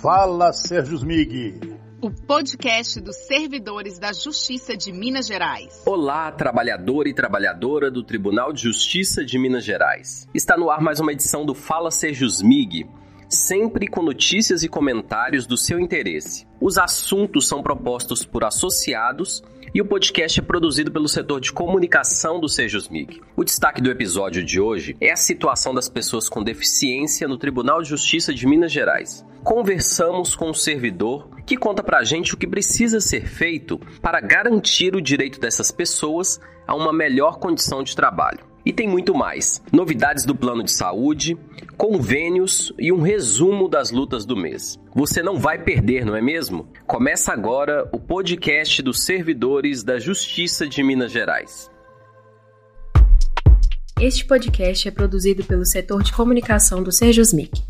Fala, Sérgio Smig. O podcast dos servidores da Justiça de Minas Gerais. Olá, trabalhador e trabalhadora do Tribunal de Justiça de Minas Gerais. Está no ar mais uma edição do Fala Sérgio Smig, sempre com notícias e comentários do seu interesse. Os assuntos são propostos por associados e o podcast é produzido pelo setor de comunicação do Sejusmig. O destaque do episódio de hoje é a situação das pessoas com deficiência no Tribunal de Justiça de Minas Gerais. Conversamos com um servidor que conta pra gente o que precisa ser feito para garantir o direito dessas pessoas a uma melhor condição de trabalho. E tem muito mais: novidades do plano de saúde, convênios e um resumo das lutas do mês. Você não vai perder, não é mesmo? Começa agora o podcast dos servidores da Justiça de Minas Gerais. Este podcast é produzido pelo setor de comunicação do Sejusmic.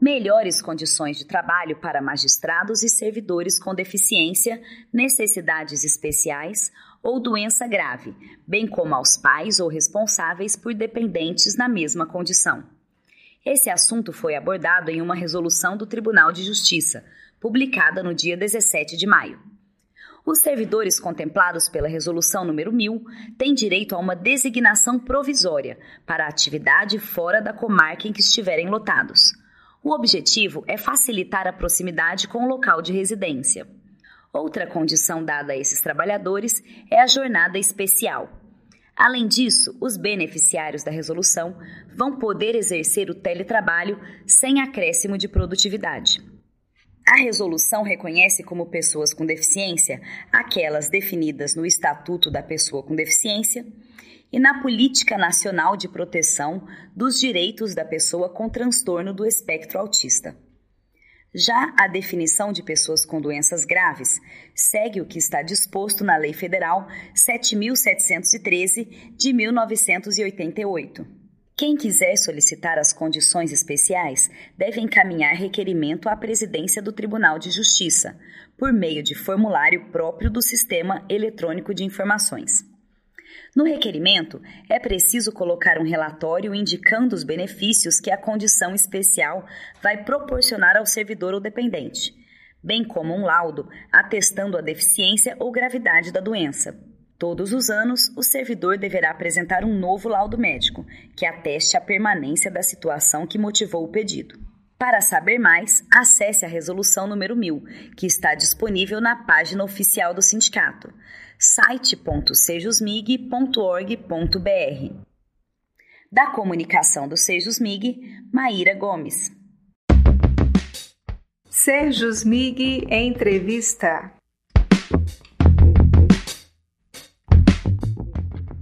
Melhores condições de trabalho para magistrados e servidores com deficiência, necessidades especiais ou doença grave, bem como aos pais ou responsáveis por dependentes na mesma condição. Esse assunto foi abordado em uma resolução do Tribunal de Justiça, publicada no dia 17 de maio. Os servidores contemplados pela Resolução número 1000 têm direito a uma designação provisória para atividade fora da comarca em que estiverem lotados. O objetivo é facilitar a proximidade com o local de residência. Outra condição dada a esses trabalhadores é a jornada especial. Além disso, os beneficiários da resolução vão poder exercer o teletrabalho sem acréscimo de produtividade. A resolução reconhece como pessoas com deficiência aquelas definidas no Estatuto da Pessoa com Deficiência e na Política Nacional de Proteção dos Direitos da Pessoa com Transtorno do Espectro Autista. Já a definição de pessoas com doenças graves segue o que está disposto na Lei Federal 7713 de 1988. Quem quiser solicitar as condições especiais deve encaminhar requerimento à presidência do Tribunal de Justiça, por meio de formulário próprio do Sistema Eletrônico de Informações. No requerimento, é preciso colocar um relatório indicando os benefícios que a condição especial vai proporcionar ao servidor ou dependente, bem como um laudo atestando a deficiência ou gravidade da doença. Todos os anos, o servidor deverá apresentar um novo laudo médico, que ateste a permanência da situação que motivou o pedido. Para saber mais, acesse a resolução número 1000, que está disponível na página oficial do sindicato site.sejusmig.org.br. Da comunicação do Sejusmig, Maíra Gomes. Sejusmig Entrevista.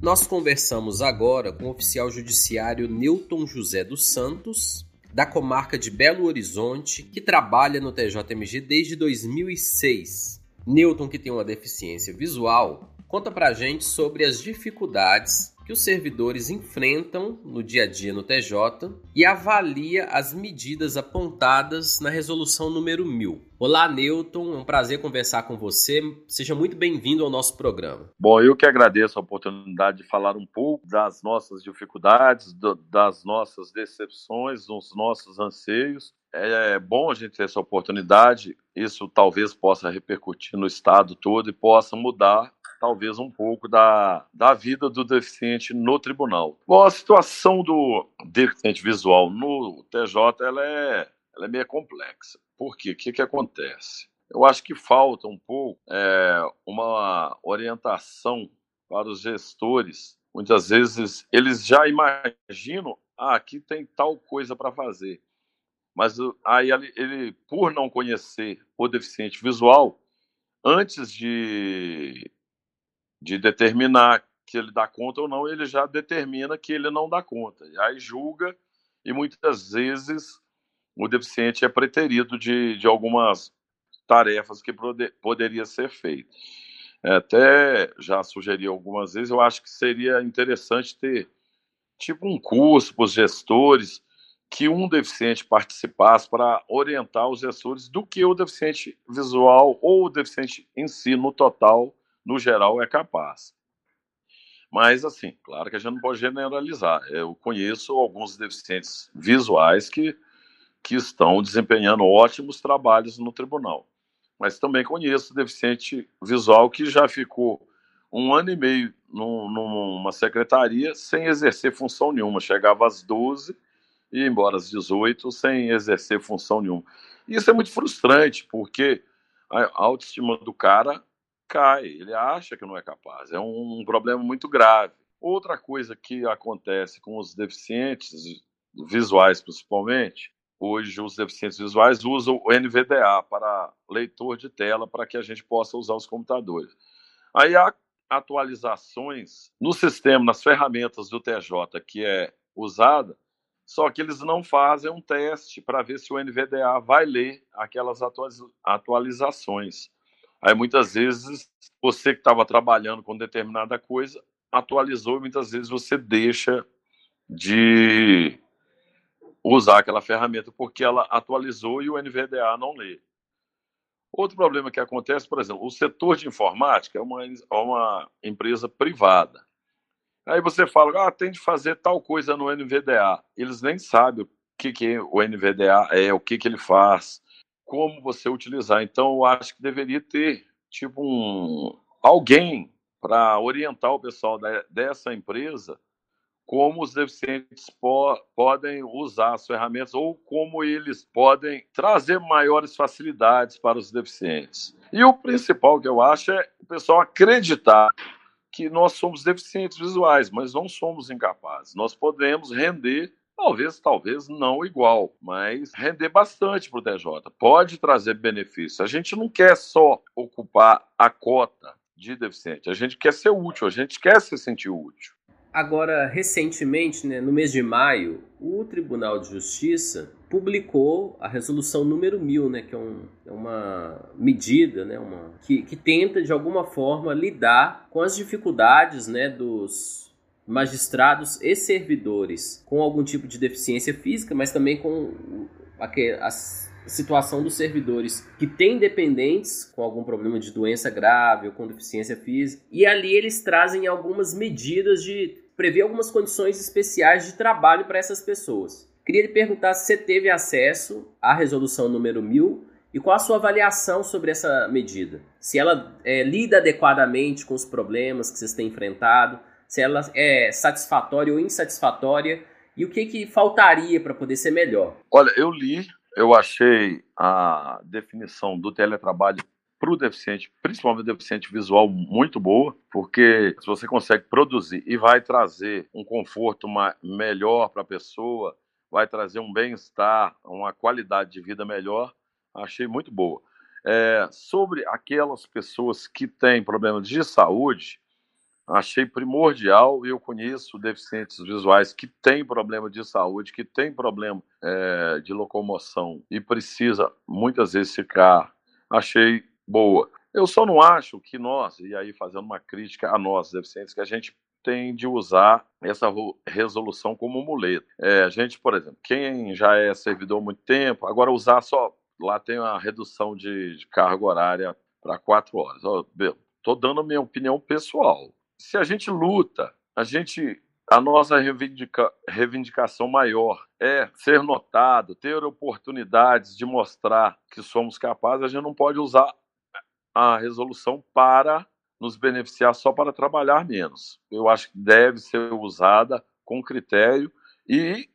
Nós conversamos agora com o oficial judiciário Newton José dos Santos, da comarca de Belo Horizonte, que trabalha no TJMG desde 2006. Newton, que tem uma deficiência visual, conta pra gente sobre as dificuldades que os servidores enfrentam no dia a dia no TJ e avalia as medidas apontadas na resolução número 1000. Olá, Newton, é um prazer conversar com você. Seja muito bem-vindo ao nosso programa. Bom, eu que agradeço a oportunidade de falar um pouco das nossas dificuldades, do, das nossas decepções, dos nossos anseios é bom a gente ter essa oportunidade. Isso talvez possa repercutir no estado todo e possa mudar, talvez, um pouco da, da vida do deficiente no tribunal. Bom, a situação do deficiente visual no TJ ela é, ela é meio complexa. Por quê? O que, que acontece? Eu acho que falta um pouco é, uma orientação para os gestores. Muitas vezes eles já imaginam, ah, aqui tem tal coisa para fazer mas aí ele, por não conhecer o deficiente visual, antes de, de determinar que ele dá conta ou não, ele já determina que ele não dá conta. E aí julga, e muitas vezes o deficiente é preterido de, de algumas tarefas que poder, poderia ser feito. Até já sugeri algumas vezes, eu acho que seria interessante ter tipo um curso para os gestores, que um deficiente participasse para orientar os gestores do que o deficiente visual ou o deficiente em si, no total, no geral, é capaz. Mas, assim, claro que a gente não pode generalizar. Eu conheço alguns deficientes visuais que que estão desempenhando ótimos trabalhos no tribunal. Mas também conheço deficiente visual que já ficou um ano e meio num, numa secretaria sem exercer função nenhuma. Chegava às 12 e ia embora às 18 sem exercer função nenhuma. Isso é muito frustrante, porque a autoestima do cara cai, ele acha que não é capaz. É um problema muito grave. Outra coisa que acontece com os deficientes visuais, principalmente, hoje os deficientes visuais usam o NVDA para leitor de tela para que a gente possa usar os computadores. Aí há atualizações no sistema, nas ferramentas do TJ que é usada, só que eles não fazem um teste para ver se o NVDA vai ler aquelas atualizações. Aí muitas vezes você que estava trabalhando com determinada coisa atualizou e muitas vezes você deixa de usar aquela ferramenta porque ela atualizou e o NVDA não lê. Outro problema que acontece, por exemplo, o setor de informática é uma, é uma empresa privada. Aí você fala, ah, tem de fazer tal coisa no NVDA. Eles nem sabem o que, que o NVDA é, o que, que ele faz, como você utilizar. Então, eu acho que deveria ter, tipo, um, alguém para orientar o pessoal da, dessa empresa como os deficientes po podem usar as ferramentas ou como eles podem trazer maiores facilidades para os deficientes. E o principal que eu acho é o pessoal acreditar que nós somos deficientes visuais, mas não somos incapazes. Nós podemos render Talvez, talvez não igual, mas render bastante para o TJ. Pode trazer benefícios. A gente não quer só ocupar a cota de deficiente, a gente quer ser útil, a gente quer se sentir útil. Agora, recentemente, né, no mês de maio, o Tribunal de Justiça publicou a resolução número 1000, né, que é, um, é uma medida né, uma, que, que tenta, de alguma forma, lidar com as dificuldades né, dos magistrados e servidores com algum tipo de deficiência física, mas também com a, a situação dos servidores que têm dependentes com algum problema de doença grave ou com deficiência física. E ali eles trazem algumas medidas de prevê algumas condições especiais de trabalho para essas pessoas. Queria lhe perguntar se você teve acesso à resolução número 1000 e qual a sua avaliação sobre essa medida. Se ela é, lida adequadamente com os problemas que vocês têm enfrentado, se ela é satisfatória ou insatisfatória e o que, que faltaria para poder ser melhor. Olha, eu li, eu achei a definição do teletrabalho para o deficiente, principalmente o deficiente visual, muito boa, porque se você consegue produzir e vai trazer um conforto melhor para a pessoa, vai trazer um bem-estar, uma qualidade de vida melhor, achei muito boa. É, sobre aquelas pessoas que têm problemas de saúde, achei primordial. Eu conheço deficientes visuais que têm problema de saúde, que têm problema é, de locomoção e precisa muitas vezes ficar. Achei boa. Eu só não acho que nós, e aí fazendo uma crítica a nós, deficientes, que a gente tem de usar essa resolução como muleta. É, a gente, por exemplo, quem já é servidor há muito tempo, agora usar só. Lá tem a redução de, de carga horária para quatro horas. Estou dando a minha opinião pessoal. Se a gente luta, a gente a nossa reivindica, reivindicação maior é ser notado, ter oportunidades de mostrar que somos capazes, a gente não pode usar a resolução para nos beneficiar só para trabalhar menos. Eu acho que deve ser usada com critério e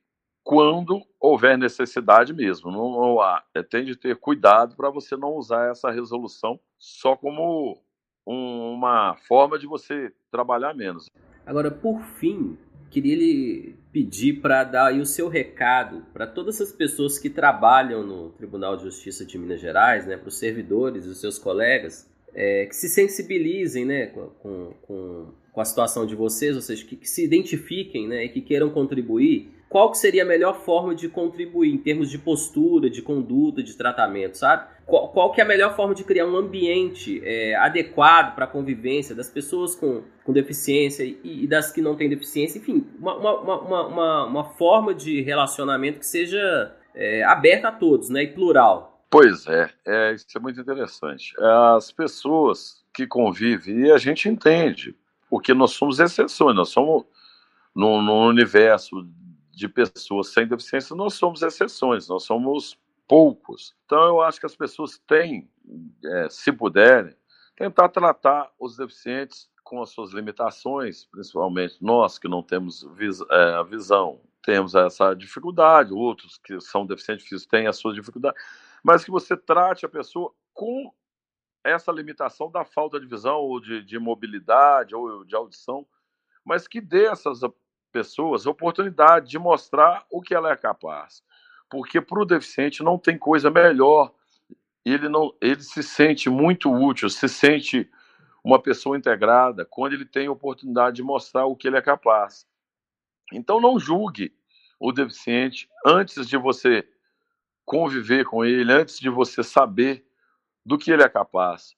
quando houver necessidade mesmo. Não, não há, é, tem de ter cuidado para você não usar essa resolução só como um, uma forma de você trabalhar menos. Agora, por fim, queria lhe pedir para dar o seu recado para todas as pessoas que trabalham no Tribunal de Justiça de Minas Gerais, né, para os servidores os seus colegas, é, que se sensibilizem né, com, com, com, a situação de vocês, ou seja, que, que se identifiquem né, e que queiram contribuir qual que seria a melhor forma de contribuir em termos de postura, de conduta, de tratamento, sabe? Qual, qual que é a melhor forma de criar um ambiente é, adequado para a convivência das pessoas com, com deficiência e, e, das que não têm deficiência, enfim, uma, uma, uma, uma, uma forma de relacionamento que seja é, aberta a todos, né, e plural. Pois é, é, isso é muito interessante. As pessoas que convivem, e a gente entende, porque nós somos exceções, nós somos no, no universo de pessoas sem deficiência, nós somos exceções, nós somos poucos. Então, eu acho que as pessoas têm, é, se puderem, tentar tratar os deficientes com as suas limitações, principalmente nós que não temos vis é, a visão, temos essa dificuldade, outros que são deficientes físicos têm as suas dificuldades, mas que você trate a pessoa com essa limitação da falta de visão ou de, de mobilidade ou de audição, mas que dê essas pessoas a oportunidade de mostrar o que ela é capaz. Porque para o deficiente não tem coisa melhor. Ele, não, ele se sente muito útil, se sente uma pessoa integrada quando ele tem a oportunidade de mostrar o que ele é capaz. Então não julgue o deficiente antes de você conviver com ele, antes de você saber do que ele é capaz.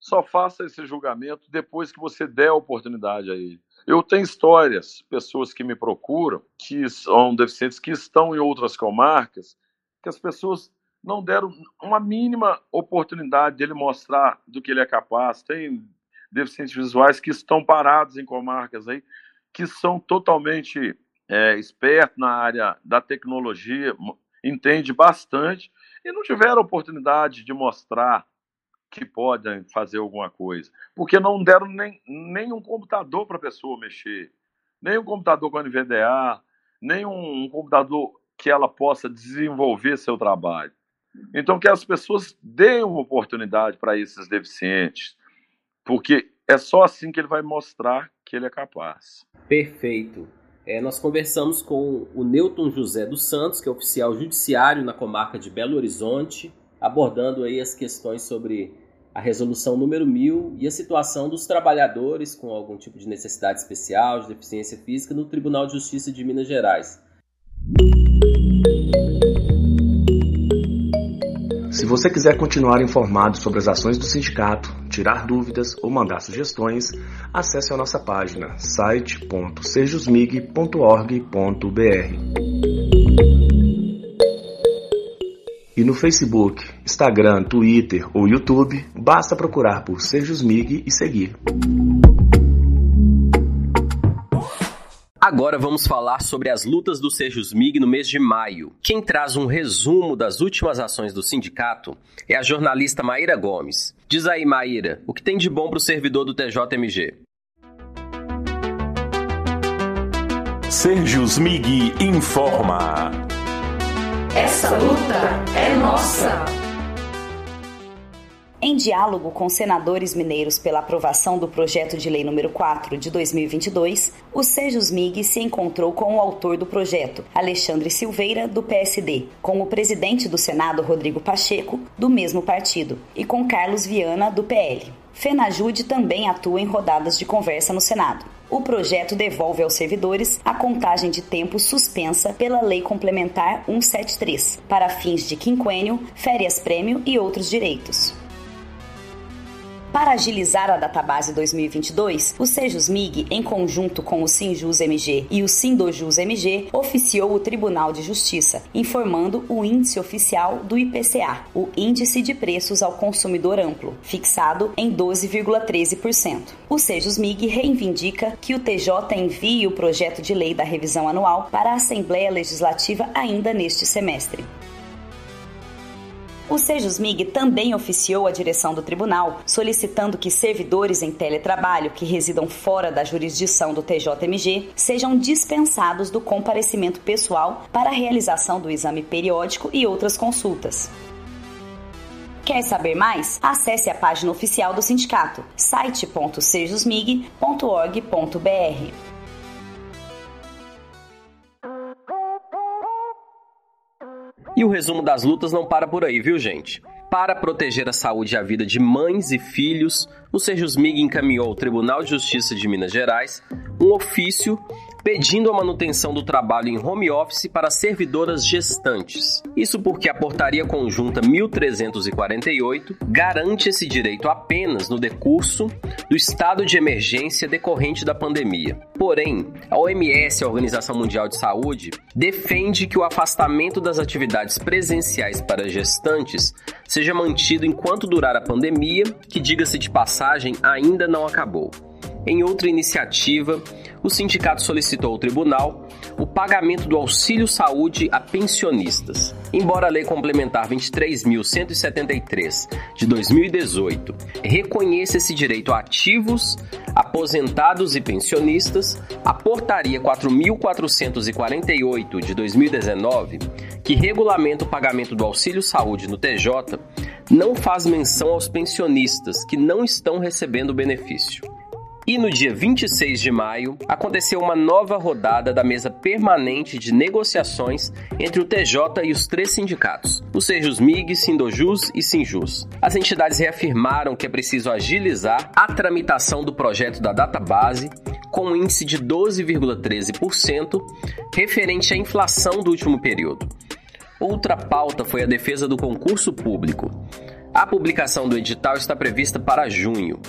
Só faça esse julgamento depois que você der a oportunidade a ele. Eu tenho histórias, pessoas que me procuram, que são deficientes, que estão em outras comarcas, que as pessoas não deram uma mínima oportunidade dele mostrar do que ele é capaz. Tem deficientes visuais que estão parados em comarcas aí, que são totalmente é, espertos na área da tecnologia, entende bastante e não tiveram oportunidade de mostrar que podem fazer alguma coisa, porque não deram nem, um computador para a pessoa mexer, nem um computador com NVDA, nem um, um computador que ela possa desenvolver seu trabalho. Então, que as pessoas deem uma oportunidade para esses deficientes, porque é só assim que ele vai mostrar que ele é capaz. Perfeito. É, nós conversamos com o Newton José dos Santos, que é oficial judiciário na comarca de Belo Horizonte, abordando aí as questões sobre a resolução número 1000 e a situação dos trabalhadores com algum tipo de necessidade especial, de deficiência física, no Tribunal de Justiça de Minas Gerais. Se você quiser continuar informado sobre as ações do sindicato, tirar dúvidas ou mandar sugestões, acesse a nossa página site.sejusmig.org.br. E no Facebook, Instagram, Twitter ou YouTube, basta procurar por Sejus Mig e seguir. Agora vamos falar sobre as lutas do Sejus MIG no mês de maio. Quem traz um resumo das últimas ações do sindicato é a jornalista Maíra Gomes. Diz aí, Maíra, o que tem de bom para o servidor do TJMG? Sejus MIG informa. Essa luta é nossa! Em diálogo com senadores mineiros pela aprovação do projeto de lei número 4 de 2022, o Sejus MIG se encontrou com o autor do projeto, Alexandre Silveira, do PSD, com o presidente do Senado, Rodrigo Pacheco, do mesmo partido, e com Carlos Viana, do PL. Fenajude também atua em rodadas de conversa no Senado o projeto devolve aos servidores a contagem de tempo suspensa pela Lei Complementar 173, para fins de quinquênio, férias-prêmio e outros direitos. Para agilizar a database 2022, o Sejus MIG, em conjunto com o Sinjus MG e o Sindojus MG, oficiou o Tribunal de Justiça, informando o índice oficial do IPCA, o Índice de Preços ao Consumidor Amplo, fixado em 12,13%. O Sejus MIG reivindica que o TJ envie o projeto de lei da revisão anual para a Assembleia Legislativa ainda neste semestre. O Sejusmig também oficiou a direção do tribunal, solicitando que servidores em teletrabalho que residam fora da jurisdição do TJMG sejam dispensados do comparecimento pessoal para a realização do exame periódico e outras consultas. Quer saber mais? Acesse a página oficial do sindicato, site.sejusmig.org.br. E o resumo das lutas não para por aí, viu, gente? Para proteger a saúde e a vida de mães e filhos, o Sejusmig encaminhou ao Tribunal de Justiça de Minas Gerais um ofício pedindo a manutenção do trabalho em home office para servidoras gestantes. Isso porque a Portaria Conjunta 1348 garante esse direito apenas no decurso do estado de emergência decorrente da pandemia. Porém, a OMS, a Organização Mundial de Saúde, defende que o afastamento das atividades presenciais para gestantes seja mantido enquanto durar a pandemia, que, diga-se de passagem, ainda não acabou. Em outra iniciativa, o sindicato solicitou ao tribunal o pagamento do auxílio saúde a pensionistas. Embora a Lei Complementar 23.173 de 2018 reconheça esse direito a ativos, aposentados e pensionistas, a Portaria 4.448 de 2019, que regulamenta o pagamento do auxílio saúde no TJ, não faz menção aos pensionistas que não estão recebendo o benefício. E no dia 26 de maio, aconteceu uma nova rodada da mesa permanente de negociações entre o TJ e os três sindicatos, o Sejus MIG, Sindojus e Sinjus. As entidades reafirmaram que é preciso agilizar a tramitação do projeto da database, com um índice de 12,13%, referente à inflação do último período. Outra pauta foi a defesa do concurso público. A publicação do edital está prevista para junho.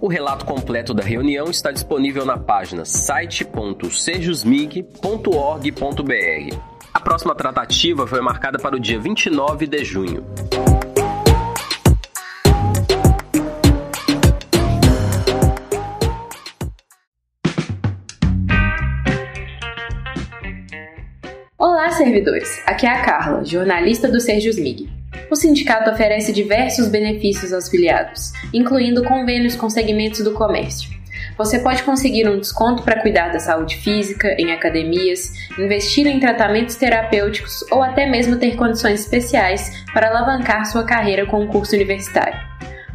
O relato completo da reunião está disponível na página site.sejusmig.org.br. A próxima tratativa foi marcada para o dia 29 de junho. Servidores! Aqui é a Carla, jornalista do Serjusmig. O sindicato oferece diversos benefícios aos filiados, incluindo convênios com segmentos do comércio. Você pode conseguir um desconto para cuidar da saúde física, em academias, investir em tratamentos terapêuticos ou até mesmo ter condições especiais para alavancar sua carreira com um curso universitário.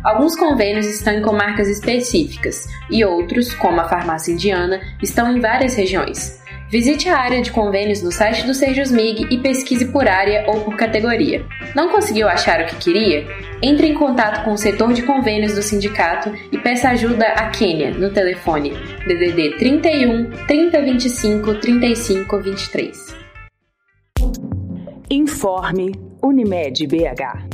Alguns convênios estão em comarcas específicas e outros, como a farmácia indiana, estão em várias regiões. Visite a área de convênios no site do Sejusmig e pesquise por área ou por categoria. Não conseguiu achar o que queria? Entre em contato com o setor de convênios do sindicato e peça ajuda a Quênia no telefone DDD 31 3025 3523. Informe Unimed BH.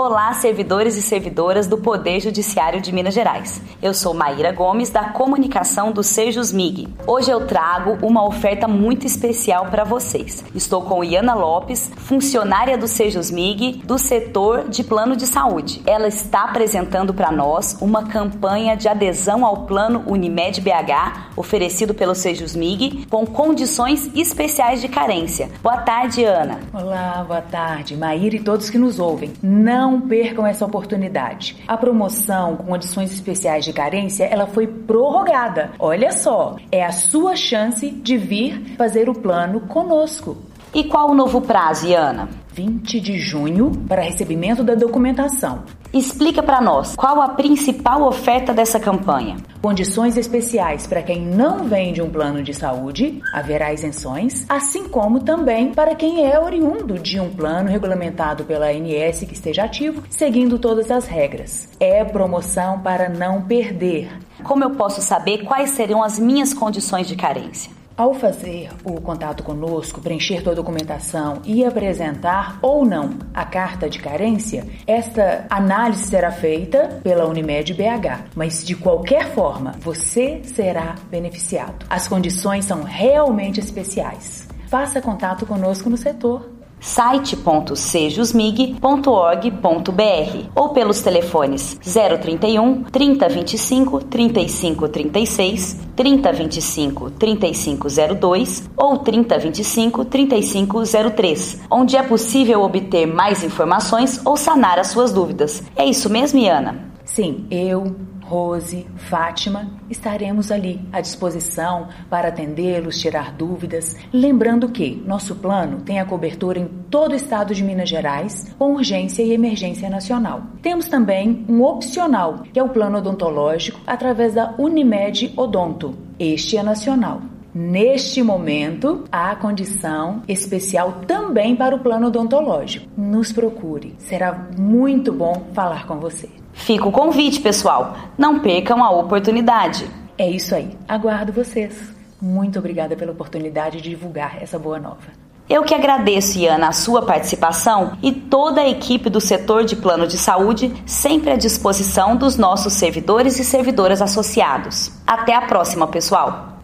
Olá, servidores e servidoras do Poder Judiciário de Minas Gerais. Eu sou Maíra Gomes, da Comunicação do Sejus MIG. Hoje eu trago uma oferta muito especial para vocês. Estou com Iana Lopes, funcionária do Sejus MIG, do setor de plano de saúde. Ela está apresentando para nós uma campanha de adesão ao plano Unimed BH, oferecido pelo Sejus MIG, com condições especiais de carência. Boa tarde, Ana. Olá, boa tarde, Maíra e todos que nos ouvem. Não não percam essa oportunidade. A promoção com condições especiais de carência, ela foi prorrogada. Olha só, é a sua chance de vir fazer o plano conosco. E qual o novo prazo, Iana? 20 de junho para recebimento da documentação. Explica para nós qual a principal oferta dessa campanha. Condições especiais para quem não vende um plano de saúde, haverá isenções, assim como também para quem é oriundo de um plano regulamentado pela ANS que esteja ativo, seguindo todas as regras. É promoção para não perder. Como eu posso saber quais serão as minhas condições de carência? Ao fazer o contato conosco, preencher toda a documentação e apresentar ou não a carta de carência, esta análise será feita pela Unimed BH. Mas de qualquer forma, você será beneficiado. As condições são realmente especiais. Faça contato conosco no setor site.sejusmig.org.br ou pelos telefones 031 3025 3536, 3025 3502 ou 3025 3503, onde é possível obter mais informações ou sanar as suas dúvidas. É isso mesmo, Iana? Sim, eu Rose, Fátima, estaremos ali à disposição para atendê-los, tirar dúvidas. Lembrando que nosso plano tem a cobertura em todo o estado de Minas Gerais, com urgência e emergência nacional. Temos também um opcional, que é o plano odontológico através da Unimed Odonto. Este é nacional. Neste momento, há condição especial também para o plano odontológico. Nos procure, será muito bom falar com você. Fica o convite, pessoal. Não percam a oportunidade. É isso aí. Aguardo vocês. Muito obrigada pela oportunidade de divulgar essa boa nova. Eu que agradeço, Iana, a sua participação e toda a equipe do setor de plano de saúde, sempre à disposição dos nossos servidores e servidoras associados. Até a próxima, pessoal.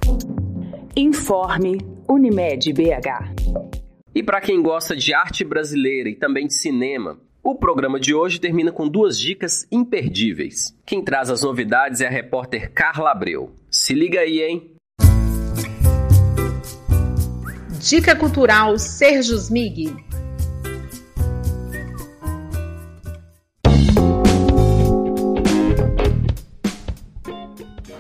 Informe Unimed BH. E para quem gosta de arte brasileira e também de cinema, O programa de hoje termina com duas dicas imperdíveis. Quem traz as novidades é a repórter Carla Abreu. Se liga aí, hein? Dica Cultural Sérgio Smig.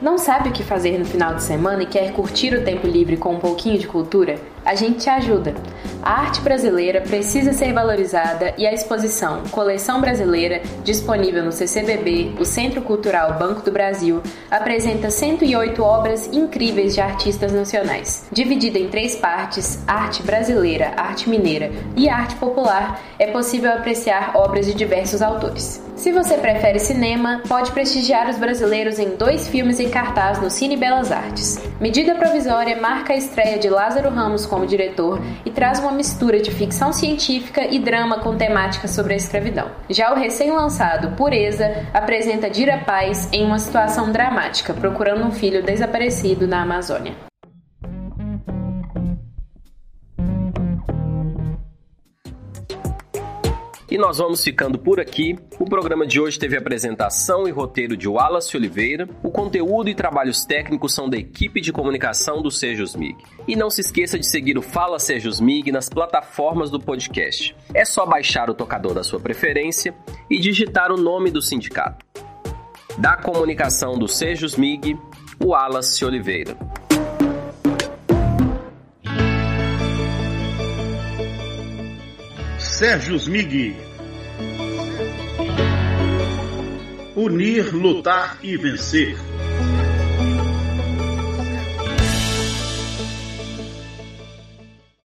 Não sabe o que fazer no final de semana e quer curtir o tempo livre com um pouquinho de cultura? A gente te ajuda. A arte brasileira precisa ser valorizada e a exposição Coleção Brasileira, disponível no CCBB, o Centro Cultural Banco do Brasil, apresenta 108 obras incríveis de artistas nacionais. Dividida em três partes, arte brasileira, arte mineira e arte popular, é possível apreciar obras de diversos autores. Se você prefere cinema, pode prestigiar os brasileiros em dois filmes em cartaz no Cine Belas Artes. Medida provisória marca a estreia de Lázaro Ramos como diretor e traz uma mistura de ficção científica e drama com temática sobre a escravidão. Já o recém-lançado Pureza apresenta Dira Paz em uma situação dramática, procurando um filho desaparecido na Amazônia. E nós vamos ficando por aqui. O programa de hoje teve apresentação e roteiro de Wallace Oliveira. O conteúdo e trabalhos técnicos são da equipe de comunicação do Sejus MIG. E não se esqueça de seguir o Fala Sejus MIG nas plataformas do podcast. É só baixar o tocador da sua preferência e digitar o nome do sindicato. Da comunicação do Sejus MIG, Wallace Oliveira. Sérgio Smig. Unir, lutar e vencer.